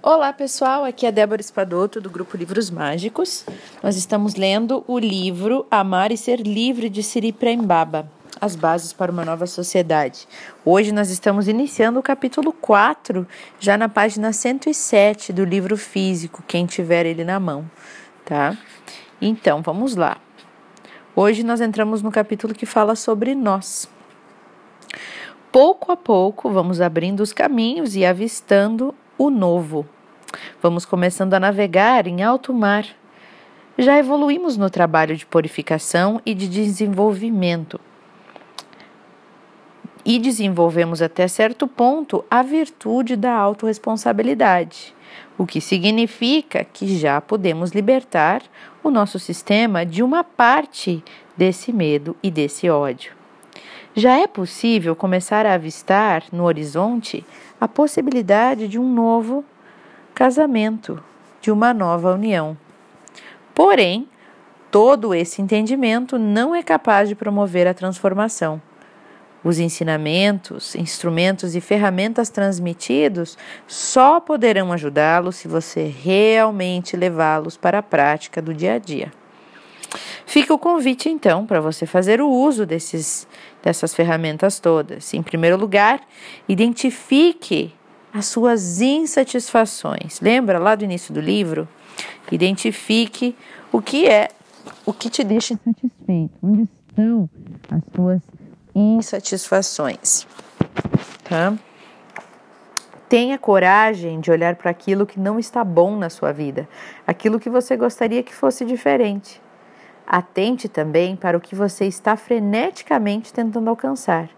Olá pessoal, aqui é Débora Espadoto do grupo Livros Mágicos. Nós estamos lendo o livro Amar e Ser Livre de Siri Prembaba, As Bases para uma Nova Sociedade. Hoje nós estamos iniciando o capítulo 4, já na página 107 do livro físico, quem tiver ele na mão, tá? Então, vamos lá. Hoje nós entramos no capítulo que fala sobre nós. Pouco a pouco vamos abrindo os caminhos e avistando o novo Vamos começando a navegar em alto mar. Já evoluímos no trabalho de purificação e de desenvolvimento. E desenvolvemos até certo ponto a virtude da autorresponsabilidade, o que significa que já podemos libertar o nosso sistema de uma parte desse medo e desse ódio. Já é possível começar a avistar no horizonte a possibilidade de um novo casamento, de uma nova união. Porém, todo esse entendimento não é capaz de promover a transformação. Os ensinamentos, instrumentos e ferramentas transmitidos só poderão ajudá-lo se você realmente levá-los para a prática do dia a dia. Fica o convite então para você fazer o uso desses, dessas ferramentas todas. Em primeiro lugar, identifique as suas insatisfações. Lembra lá do início do livro? Identifique o que é, o que te deixa insatisfeito. Onde estão as suas insatisfações? Tá? Tenha coragem de olhar para aquilo que não está bom na sua vida, aquilo que você gostaria que fosse diferente. Atente também para o que você está freneticamente tentando alcançar,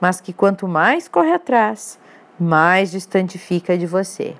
mas que quanto mais corre atrás, mais distante fica de você.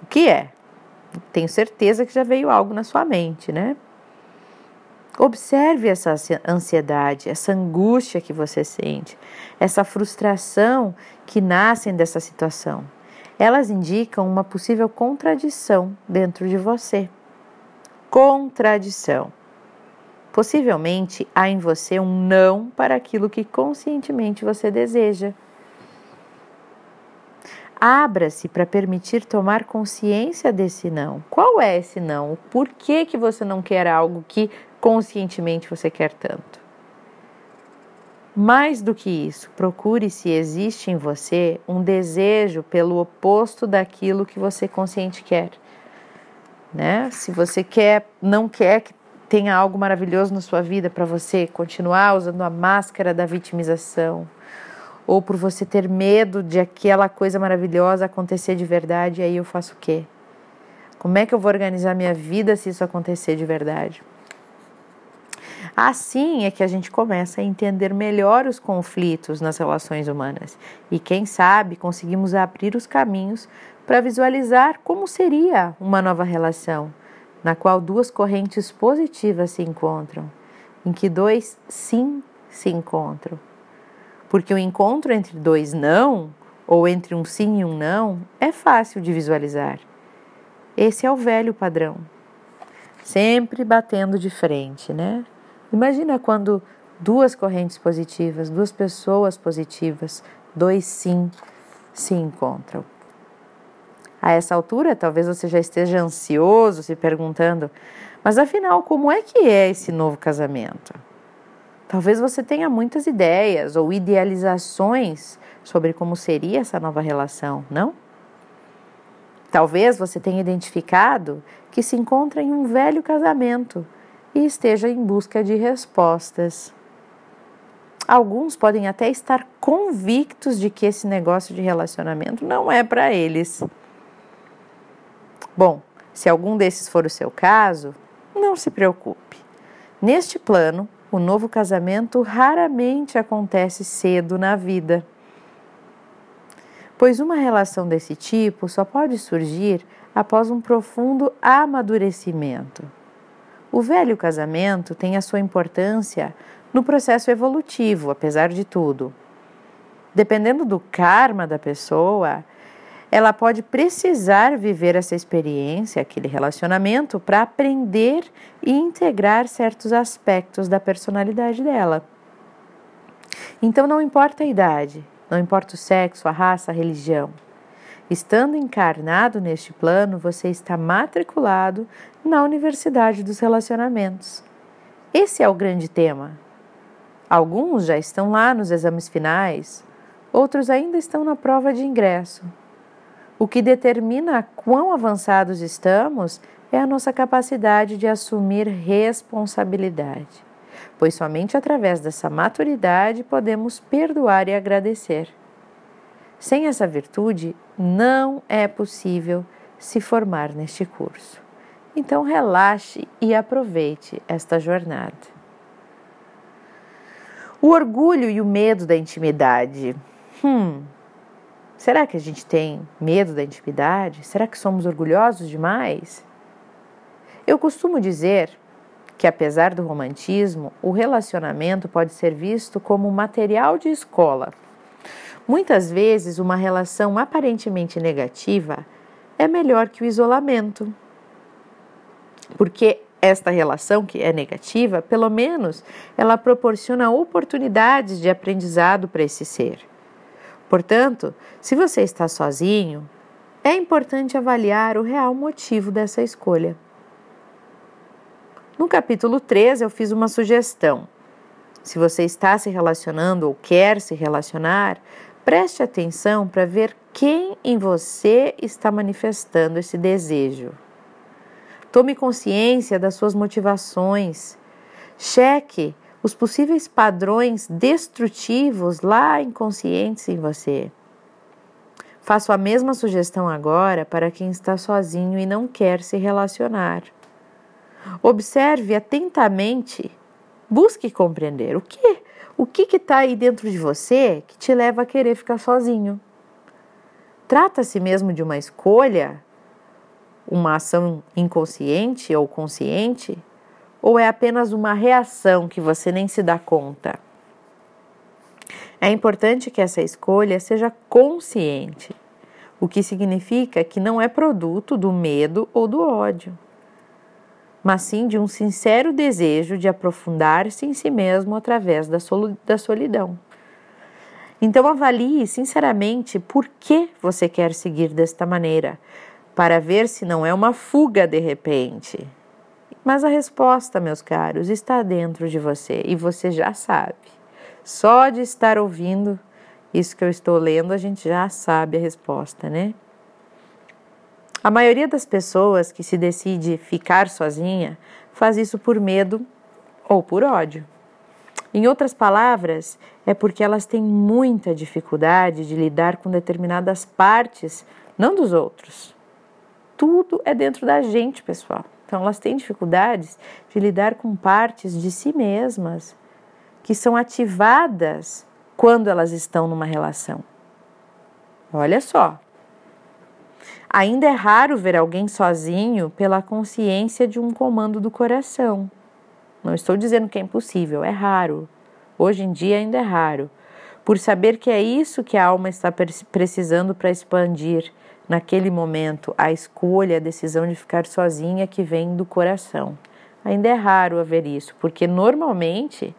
O que é? Tenho certeza que já veio algo na sua mente, né? Observe essa ansiedade, essa angústia que você sente, essa frustração que nascem dessa situação. Elas indicam uma possível contradição dentro de você. Contradição. Possivelmente há em você um não para aquilo que conscientemente você deseja. Abra-se para permitir tomar consciência desse não. Qual é esse não? Por que, que você não quer algo que conscientemente você quer tanto? Mais do que isso, procure se existe em você um desejo pelo oposto daquilo que você consciente quer. Né? Se você quer, não quer que tenha algo maravilhoso na sua vida para você continuar usando a máscara da vitimização, ou por você ter medo de aquela coisa maravilhosa acontecer de verdade, aí eu faço o quê? Como é que eu vou organizar minha vida se isso acontecer de verdade? Assim é que a gente começa a entender melhor os conflitos nas relações humanas e, quem sabe, conseguimos abrir os caminhos para visualizar como seria uma nova relação, na qual duas correntes positivas se encontram, em que dois sim se encontram. Porque o encontro entre dois não, ou entre um sim e um não, é fácil de visualizar. Esse é o velho padrão. Sempre batendo de frente, né? Imagina quando duas correntes positivas, duas pessoas positivas, dois sim se encontram. A essa altura, talvez você já esteja ansioso, se perguntando: mas afinal, como é que é esse novo casamento? Talvez você tenha muitas ideias ou idealizações sobre como seria essa nova relação, não? Talvez você tenha identificado que se encontra em um velho casamento e esteja em busca de respostas. Alguns podem até estar convictos de que esse negócio de relacionamento não é para eles. Bom, se algum desses for o seu caso, não se preocupe. Neste plano, o novo casamento raramente acontece cedo na vida. Pois uma relação desse tipo só pode surgir após um profundo amadurecimento. O velho casamento tem a sua importância no processo evolutivo, apesar de tudo. Dependendo do karma da pessoa, ela pode precisar viver essa experiência, aquele relacionamento, para aprender e integrar certos aspectos da personalidade dela. Então, não importa a idade, não importa o sexo, a raça, a religião. Estando encarnado neste plano, você está matriculado na Universidade dos Relacionamentos. Esse é o grande tema. Alguns já estão lá nos exames finais, outros ainda estão na prova de ingresso. O que determina quão avançados estamos é a nossa capacidade de assumir responsabilidade, pois somente através dessa maturidade podemos perdoar e agradecer. Sem essa virtude, não é possível se formar neste curso. Então, relaxe e aproveite esta jornada. O orgulho e o medo da intimidade. Hum, será que a gente tem medo da intimidade? Será que somos orgulhosos demais? Eu costumo dizer que, apesar do romantismo, o relacionamento pode ser visto como material de escola Muitas vezes, uma relação aparentemente negativa é melhor que o isolamento. Porque esta relação que é negativa, pelo menos, ela proporciona oportunidades de aprendizado para esse ser. Portanto, se você está sozinho, é importante avaliar o real motivo dessa escolha. No capítulo 3, eu fiz uma sugestão. Se você está se relacionando ou quer se relacionar, Preste atenção para ver quem em você está manifestando esse desejo. Tome consciência das suas motivações. Cheque os possíveis padrões destrutivos lá inconscientes em você. Faço a mesma sugestão agora para quem está sozinho e não quer se relacionar. Observe atentamente, busque compreender o que o que está aí dentro de você que te leva a querer ficar sozinho? Trata-se mesmo de uma escolha, uma ação inconsciente ou consciente, ou é apenas uma reação que você nem se dá conta? É importante que essa escolha seja consciente, o que significa que não é produto do medo ou do ódio mas sim de um sincero desejo de aprofundar-se em si mesmo através da, solidão. Então avalie sinceramente por que você quer seguir desta maneira, para ver se não é uma fuga de repente. Mas a resposta, meus caros, está dentro de você e você já sabe. Só de estar ouvindo isso que eu estou lendo, a gente já sabe a resposta, né? A maioria das pessoas que se decide ficar sozinha faz isso por medo ou por ódio. Em outras palavras, é porque elas têm muita dificuldade de lidar com determinadas partes, não dos outros. Tudo é dentro da gente, pessoal. Então, elas têm dificuldades de lidar com partes de si mesmas que são ativadas quando elas estão numa relação. Olha só, Ainda é raro ver alguém sozinho pela consciência de um comando do coração. Não estou dizendo que é impossível, é raro. Hoje em dia ainda é raro. Por saber que é isso que a alma está precisando para expandir naquele momento a escolha, a decisão de ficar sozinha que vem do coração. Ainda é raro haver isso, porque normalmente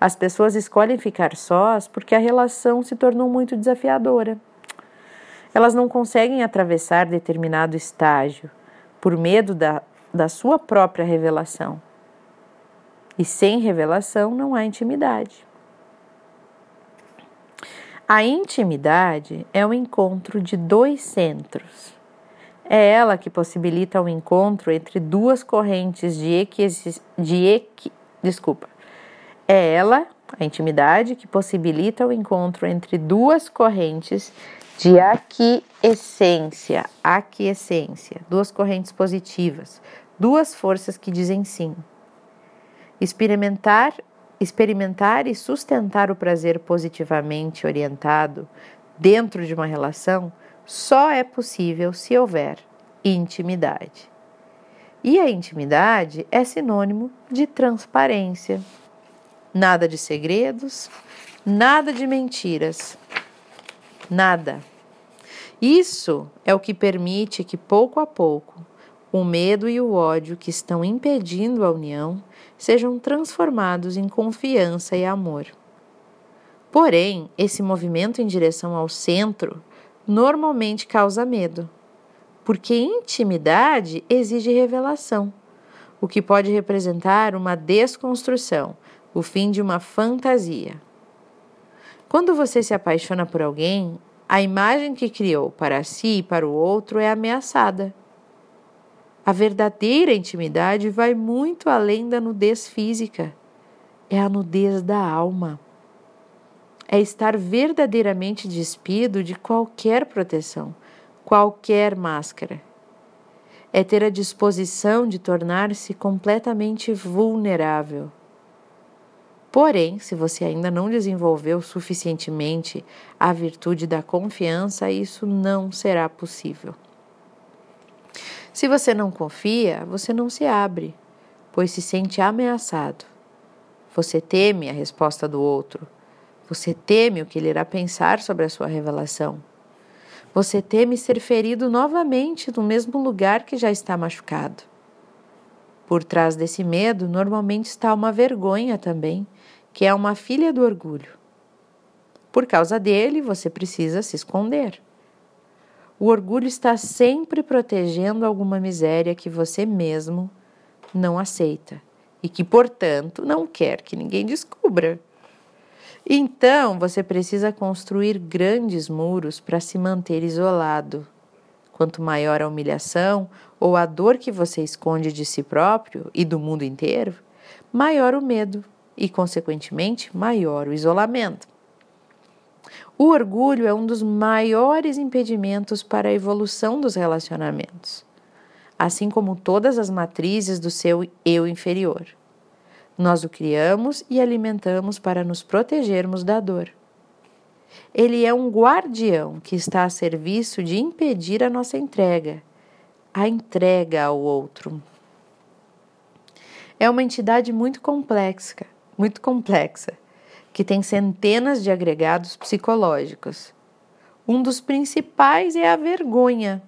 as pessoas escolhem ficar sós porque a relação se tornou muito desafiadora. Elas não conseguem atravessar determinado estágio por medo da, da sua própria revelação. E sem revelação não há intimidade. A intimidade é o encontro de dois centros. É ela que possibilita o encontro entre duas correntes de equi, de equi, desculpa. É ela, a intimidade, que possibilita o encontro entre duas correntes de aquiescência, aquiescência, duas correntes positivas, duas forças que dizem sim. Experimentar, experimentar e sustentar o prazer positivamente orientado dentro de uma relação só é possível se houver intimidade. E a intimidade é sinônimo de transparência. Nada de segredos, nada de mentiras, Nada. Isso é o que permite que, pouco a pouco, o medo e o ódio que estão impedindo a união sejam transformados em confiança e amor. Porém, esse movimento em direção ao centro normalmente causa medo, porque intimidade exige revelação, o que pode representar uma desconstrução, o fim de uma fantasia. Quando você se apaixona por alguém, a imagem que criou para si e para o outro é ameaçada. A verdadeira intimidade vai muito além da nudez física. É a nudez da alma. É estar verdadeiramente despido de qualquer proteção, qualquer máscara. É ter a disposição de tornar-se completamente vulnerável. Porém, se você ainda não desenvolveu suficientemente a virtude da confiança, isso não será possível. Se você não confia, você não se abre, pois se sente ameaçado. Você teme a resposta do outro. Você teme o que ele irá pensar sobre a sua revelação. Você teme ser ferido novamente no mesmo lugar que já está machucado. Por trás desse medo, normalmente está uma vergonha também, que é uma filha do orgulho. Por causa dele, você precisa se esconder. O orgulho está sempre protegendo alguma miséria que você mesmo não aceita e que, portanto, não quer que ninguém descubra. Então, você precisa construir grandes muros para se manter isolado. Quanto maior a humilhação ou a dor que você esconde de si próprio e do mundo inteiro, maior o medo e, consequentemente, maior o isolamento. O orgulho é um dos maiores impedimentos para a evolução dos relacionamentos, assim como todas as matrizes do seu eu inferior. Nós o criamos e alimentamos para nos protegermos da dor. Ele é um guardião que está a serviço de impedir a nossa entrega, a entrega ao outro. É uma entidade muito complexa, muito complexa que tem centenas de agregados psicológicos. Um dos principais é a vergonha,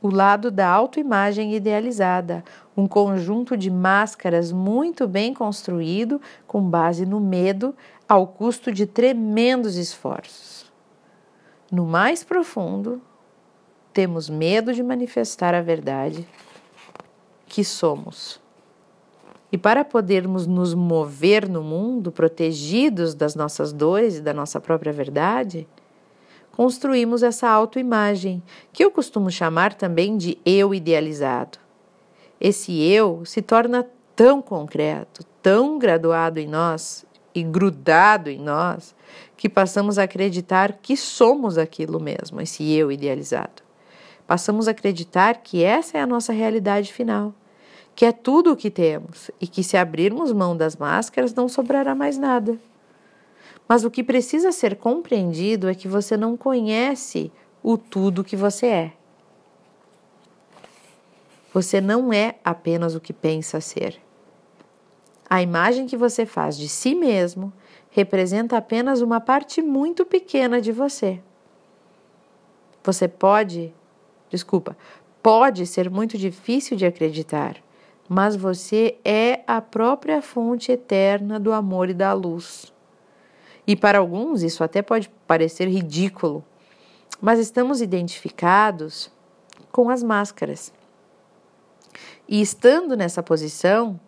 o lado da autoimagem idealizada, um conjunto de máscaras muito bem construído com base no medo, ao custo de tremendos esforços. No mais profundo, temos medo de manifestar a verdade que somos. E para podermos nos mover no mundo protegidos das nossas dores e da nossa própria verdade, construímos essa autoimagem, que eu costumo chamar também de eu idealizado. Esse eu se torna tão concreto, tão graduado em nós e grudado em nós, que passamos a acreditar que somos aquilo mesmo, esse eu idealizado. Passamos a acreditar que essa é a nossa realidade final que é tudo o que temos e que, se abrirmos mão das máscaras, não sobrará mais nada. Mas o que precisa ser compreendido é que você não conhece o tudo que você é. Você não é apenas o que pensa ser. A imagem que você faz de si mesmo representa apenas uma parte muito pequena de você. Você pode, desculpa, pode ser muito difícil de acreditar, mas você é a própria fonte eterna do amor e da luz. E para alguns isso até pode parecer ridículo, mas estamos identificados com as máscaras. E estando nessa posição,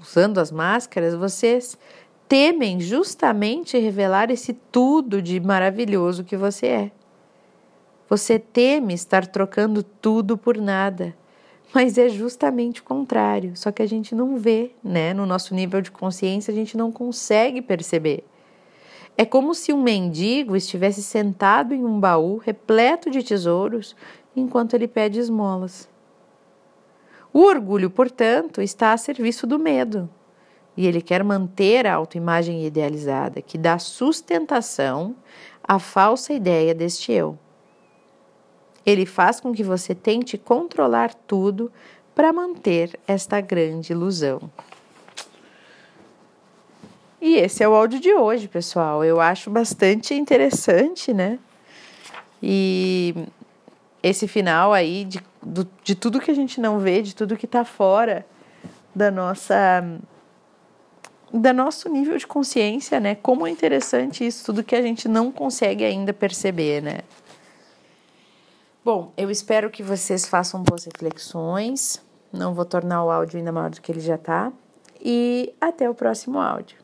usando as máscaras, vocês temem justamente revelar esse tudo de maravilhoso que você é. Você teme estar trocando tudo por nada mas é justamente o contrário, só que a gente não vê, né? No nosso nível de consciência, a gente não consegue perceber. É como se um mendigo estivesse sentado em um baú repleto de tesouros enquanto ele pede esmolas. O orgulho, portanto, está a serviço do medo, e ele quer manter a autoimagem idealizada, que dá sustentação à falsa ideia deste eu. Ele faz com que você tente controlar tudo para manter esta grande ilusão. E esse é o áudio de hoje, pessoal. Eu acho bastante interessante, né? E esse final aí de, do, de tudo que a gente não vê, de tudo que está fora da nossa da nosso nível de consciência, né? Como é interessante isso, tudo que a gente não consegue ainda perceber, né? Bom, eu espero que vocês façam boas reflexões. Não vou tornar o áudio ainda maior do que ele já tá. E até o próximo áudio.